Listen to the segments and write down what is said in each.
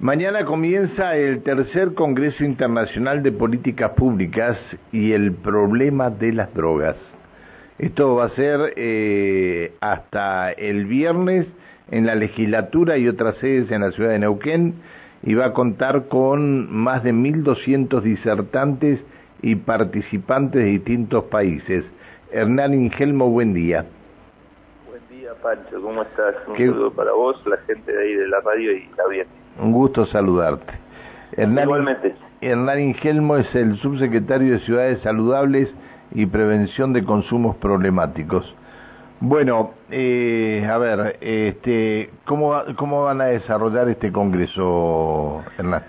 Mañana comienza el tercer Congreso Internacional de Políticas Públicas y el problema de las drogas. Esto va a ser eh, hasta el viernes en la legislatura y otras sedes en la ciudad de Neuquén y va a contar con más de 1.200 disertantes y participantes de distintos países. Hernán Ingelmo, buen día. Buen día, Pancho, ¿cómo estás? Un saludo para vos, la gente de ahí de la radio y la audiencia. Un gusto saludarte. Hernán, Igualmente. Hernán Ingelmo es el subsecretario de Ciudades Saludables y Prevención de Consumos Problemáticos. Bueno, eh, a ver, este, ¿cómo, ¿cómo van a desarrollar este congreso, Hernán?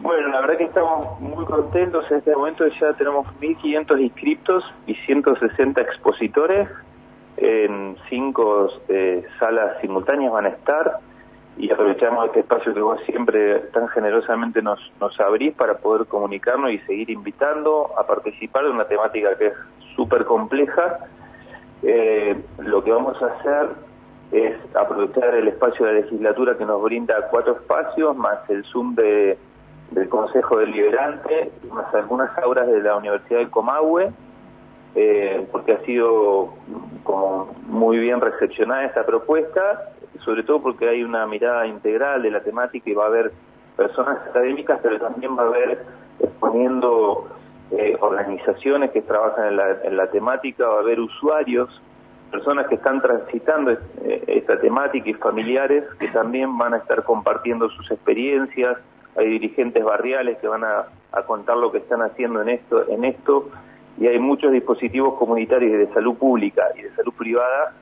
Bueno, la verdad que estamos muy contentos. En este momento ya tenemos 1.500 inscriptos y 160 expositores. En cinco eh, salas simultáneas van a estar y aprovechamos este espacio que vos siempre tan generosamente nos, nos abrís para poder comunicarnos y seguir invitando a participar de una temática que es súper compleja. Eh, lo que vamos a hacer es aprovechar el espacio de la legislatura que nos brinda cuatro espacios, más el Zoom de, del Consejo Deliberante, más algunas aulas de la Universidad de Comahue, eh, porque ha sido como muy bien recepcionada esta propuesta sobre todo porque hay una mirada integral de la temática y va a haber personas académicas, pero también va a haber exponiendo eh, organizaciones que trabajan en la, en la, temática, va a haber usuarios, personas que están transitando eh, esta temática y familiares que también van a estar compartiendo sus experiencias, hay dirigentes barriales que van a, a contar lo que están haciendo en esto, en esto, y hay muchos dispositivos comunitarios de salud pública y de salud privada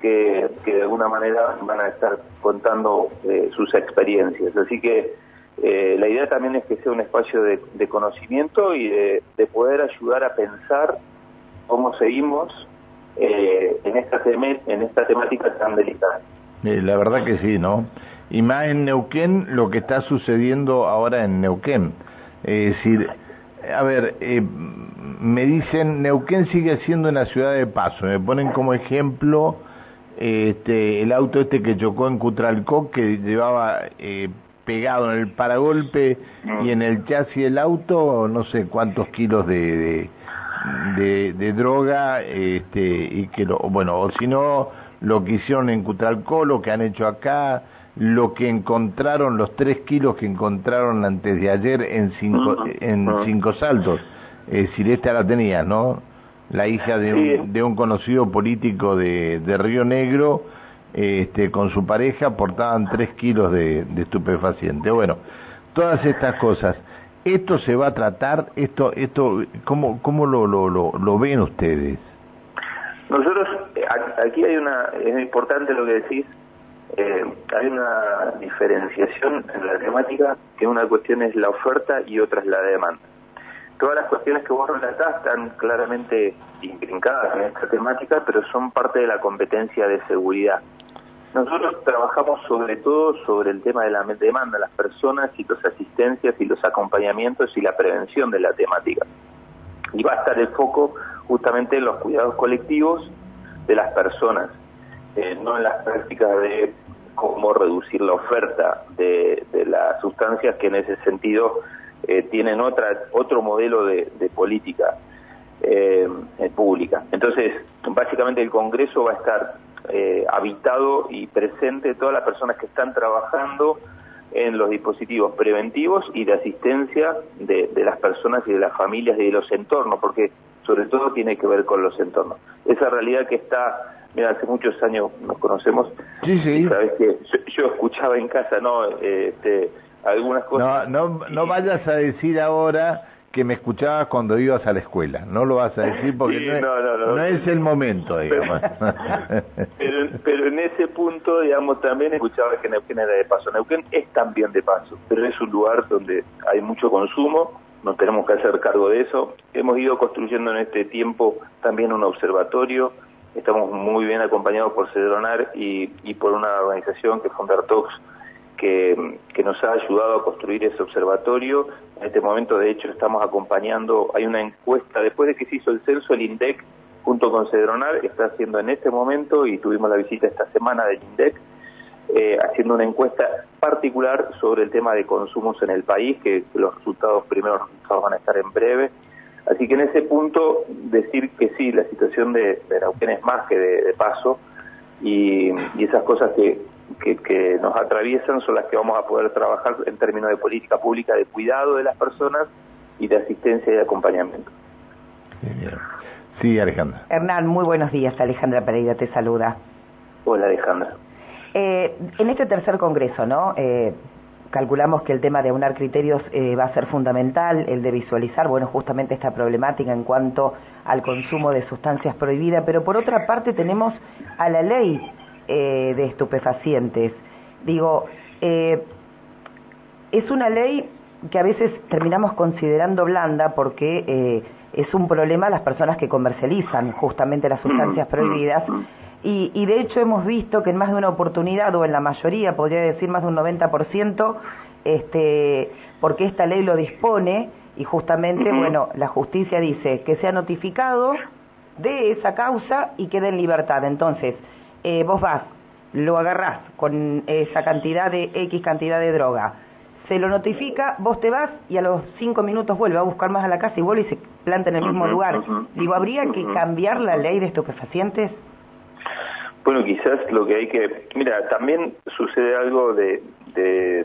que, de alguna manera van a estar contando eh, sus experiencias. Así que eh, la idea también es que sea un espacio de, conocimiento y de, poder ayudar a pensar cómo seguimos eh, en, esta en esta temática tan delicada. la verdad que sí, ¿no? Y más en Neuquén, lo que está sucediendo ahora en Neuquén. Es decir, a ver, me dicen, Neuquén sigue siendo una ciudad de paso, me ponen como ejemplo este, el auto este que chocó en Cutralcó, que llevaba eh, pegado en el paragolpe y en el chasis del auto, no sé cuántos kilos de, de, de, droga, este, y que lo, bueno, o si no, lo que hicieron en Cutralcó, lo que han hecho acá, lo que encontraron, los tres kilos que encontraron antes de ayer en cinco, en cinco saltos. Es decir, esta la tenía, ¿no? La hija de un, de un conocido político de, de Río Negro, este, con su pareja portaban tres kilos de, de estupefaciente. Bueno, todas estas cosas. ¿Esto se va a tratar? esto esto ¿Cómo, cómo lo, lo, lo, ven ustedes? Nosotros, eh, aquí hay una, es importante lo que decís, eh, hay una diferenciación en la temática, que una cuestión es la oferta y otra es la demanda todas las cuestiones que vos relatás están claramente intrincadas en esta temática, pero son parte de la competencia de seguridad. Nosotros trabajamos sobre todo sobre el tema de la demanda, las personas y las asistencias y los acompañamientos y la prevención de la temática. Y va a estar el foco justamente en los cuidados colectivos de las personas, eh, no en las prácticas de cómo reducir la oferta de, de las sustancias que en ese sentido eh, tienen otra, otro modelo de, política eh, pública. Entonces, básicamente el Congreso va a estar eh, habitado y presente todas las personas que están trabajando en los dispositivos preventivos y de asistencia de, de, las personas y de las familias y de los entornos, porque sobre todo tiene que ver con los entornos. Esa realidad que está, mira, hace muchos años nos conocemos, sí, sí. sabes que yo, escuchaba en casa, ¿no? Este, algunas cosas. No, no, no vayas a decir ahora que me escuchabas cuando ibas a la escuela. No lo vas a decir porque no, es, el momento, digamos. Pero, pero, en ese punto, digamos, también escuchaba que Neuquén era de paso. Neuquén es también de paso, pero es un lugar donde hay mucho consumo, nos tenemos que hacer cargo de eso. Hemos ido construyendo en este tiempo también un observatorio, estamos muy bien acompañados por Cedronar y, y por una organización que es Fundartox, que, nos ha ayudado a construir ese observatorio. En este momento, de hecho, estamos acompañando, hay una encuesta, después de que se hizo el censo, el INDEC, junto con Cedronar, está haciendo en este momento, y tuvimos la visita esta semana del INDEC, eh, haciendo una encuesta particular sobre el tema de consumos en el país, que, los resultados, primeros resultados van a estar en breve. Así que en ese punto decir que sí, la situación de, de es más que de, paso y, esas cosas que, que, nos atraviesan son las que vamos a poder trabajar en términos de política pública de cuidado de las personas y de asistencia y de acompañamiento. Sí, Alejandra. Hernán, muy buenos días. Alejandra Pereira te saluda. Hola, Alejandra. Eh, en este tercer congreso, ¿no? Eh, calculamos que el tema de aunar criterios eh, va a ser fundamental, el de visualizar, bueno, justamente esta problemática en cuanto al consumo de sustancias prohibidas, pero por otra parte tenemos a la ley de estupefacientes. Digo, es una ley que a veces terminamos considerando blanda porque es un problema las personas que comercializan justamente las sustancias prohibidas y, y, de hecho hemos visto que en más de una oportunidad, o en la mayoría, podría decir más de un 90%, este, porque esta ley lo dispone, y justamente, bueno, la justicia dice que sea notificado de esa causa y quede en libertad. Entonces, eh, vos vas, lo agarrás con esa cantidad de X cantidad de droga, se lo notifica, vos te vas y a los cinco minutos vuelve a buscar más a la casa y vuelve y se planta en el mismo lugar. Digo, ¿habría que cambiar la ley de estupefacientes? Bueno, quizás lo que hay que... Mira, también sucede algo de, de,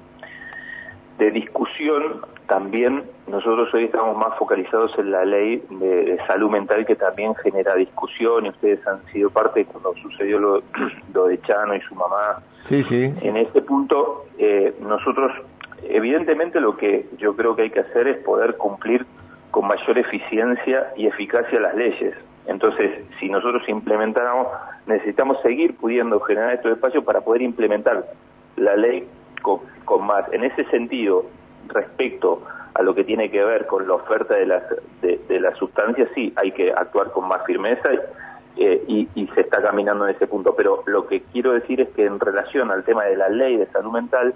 discusión. También nosotros hoy estamos más focalizados en la ley de, salud mental que también genera discusión y ustedes han sido parte cuando sucedió lo, lo de Chano y su mamá. Sí, sí. En este punto, eh, nosotros, evidentemente lo que yo creo que hay que hacer es poder cumplir con mayor eficiencia y eficacia las leyes. Entonces, si nosotros implementáramos, necesitamos seguir pudiendo generar estos espacios para poder implementar la ley con, más. En ese sentido, respecto a lo que tiene que ver con la oferta de las, de, las sustancias, sí, hay que actuar con más firmeza eh, y, y, se está caminando en ese punto. Pero lo que quiero decir es que en relación al tema de la ley de salud mental,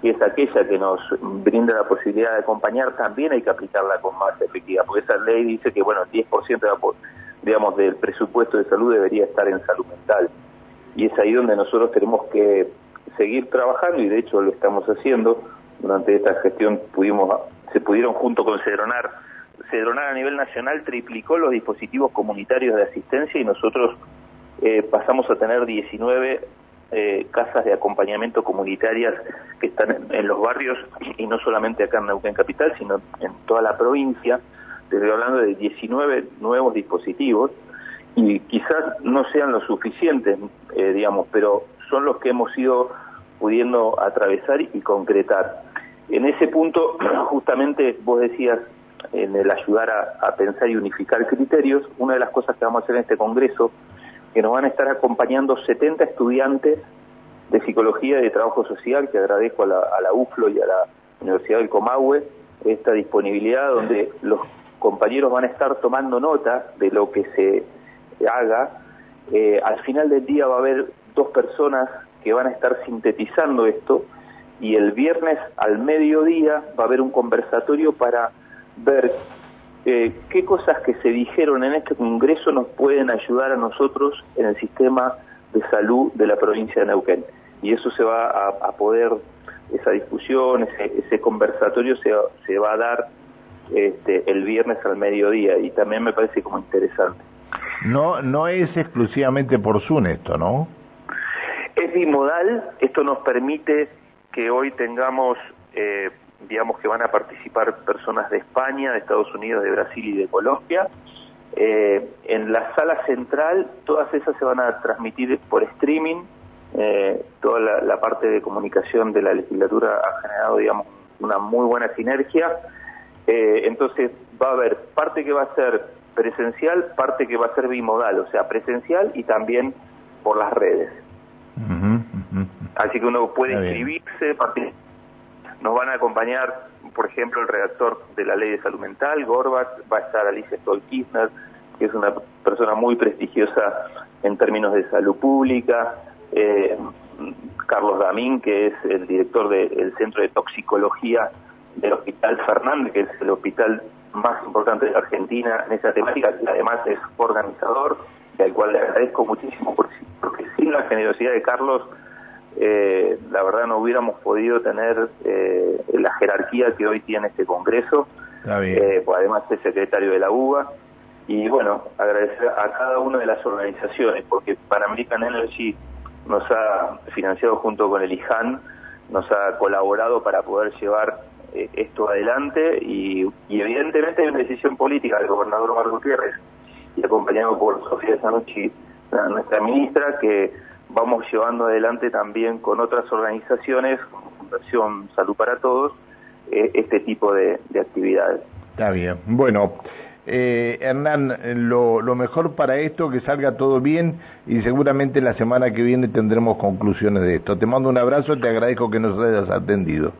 que es aquella que nos brinda la posibilidad de acompañar, también hay que aplicarla con más efectividad, porque esa ley dice que, bueno, el 10% de la digamos, del presupuesto de salud debería estar en salud mental. Y es ahí donde nosotros tenemos que seguir trabajando y de hecho lo estamos haciendo. Durante esta gestión pudimos, se pudieron junto con Cedronar, Cedronar a nivel nacional triplicó los dispositivos comunitarios de asistencia y nosotros eh, pasamos a tener 19 eh, casas de acompañamiento comunitarias que están en, en, los barrios y no solamente acá en Neuquén Capital, sino en toda la provincia estoy hablando de 19 nuevos dispositivos y quizás no sean los suficientes, eh, digamos, pero son los que hemos ido pudiendo atravesar y concretar. En ese punto, justamente vos decías, en el ayudar a, pensar y unificar criterios, una de las cosas que vamos a hacer en este congreso, que nos van a estar acompañando 70 estudiantes de psicología y de trabajo social, que agradezco a la, a UFLO y a la Universidad del Comahue, esta disponibilidad donde los compañeros van a estar tomando nota de lo que se haga. Eh, al final del día va a haber dos personas que van a estar sintetizando esto y el viernes al mediodía va a haber un conversatorio para ver eh, qué cosas que se dijeron en este Congreso nos pueden ayudar a nosotros en el sistema de salud de la provincia de Neuquén. Y eso se va a, poder, esa discusión, ese, ese conversatorio se, se va a dar este, el viernes al mediodía y también me parece como interesante. No, no es exclusivamente por Zoom esto, ¿no? Es bimodal, esto nos permite que hoy tengamos, eh, digamos que van a participar personas de España, de Estados Unidos, de Brasil y de Colombia. Eh, en la sala central, todas esas se van a transmitir por streaming. Eh, toda la, la, parte de comunicación de la legislatura ha generado, digamos, una muy buena sinergia. Entonces va a haber parte que va a ser presencial, parte que va a ser bimodal, o sea, presencial y también por las redes. Así que uno puede inscribirse, nos van a acompañar, por ejemplo, el redactor de la ley de salud mental, Gorbach, va a estar Alicia Stoll-Kirchner, que es una persona muy prestigiosa en términos de salud pública, eh, Carlos Damín, que es el director del Centro de Toxicología del Hospital Fernández, que es el hospital más importante de Argentina en esa temática, que además es organizador, y al cual le agradezco muchísimo, porque, sin la generosidad de Carlos eh, la verdad no hubiéramos podido tener eh, la jerarquía que hoy tiene este Congreso, eh, pues además es secretario de la UBA, y bueno, agradecer a cada una de las organizaciones, porque Panamerican Energy nos ha financiado junto con el IJAN, nos ha colaborado para poder llevar eh, esto adelante. Y, evidentemente hay una decisión política del gobernador Marco Gutiérrez y acompañado por Sofía Sanucci, nuestra ministra, que vamos llevando adelante también con otras organizaciones, como Fundación Salud para Todos, eh, este tipo de, actividades. Está bien. Bueno, eh, Hernán, lo, mejor para esto, que salga todo bien y seguramente la semana que viene tendremos conclusiones de esto. Te mando un abrazo, te agradezco que nos hayas atendido.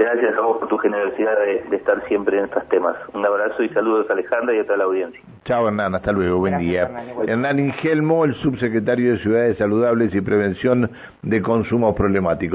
Gracias a vos por tu generosidad de, estar siempre en estos temas. Un abrazo y saludos a Alejandra y a toda la audiencia. Chao Hernán, hasta luego, buen día. Hernán, Ingelmo, el subsecretario de Ciudades Saludables y Prevención de Consumos Problemáticos.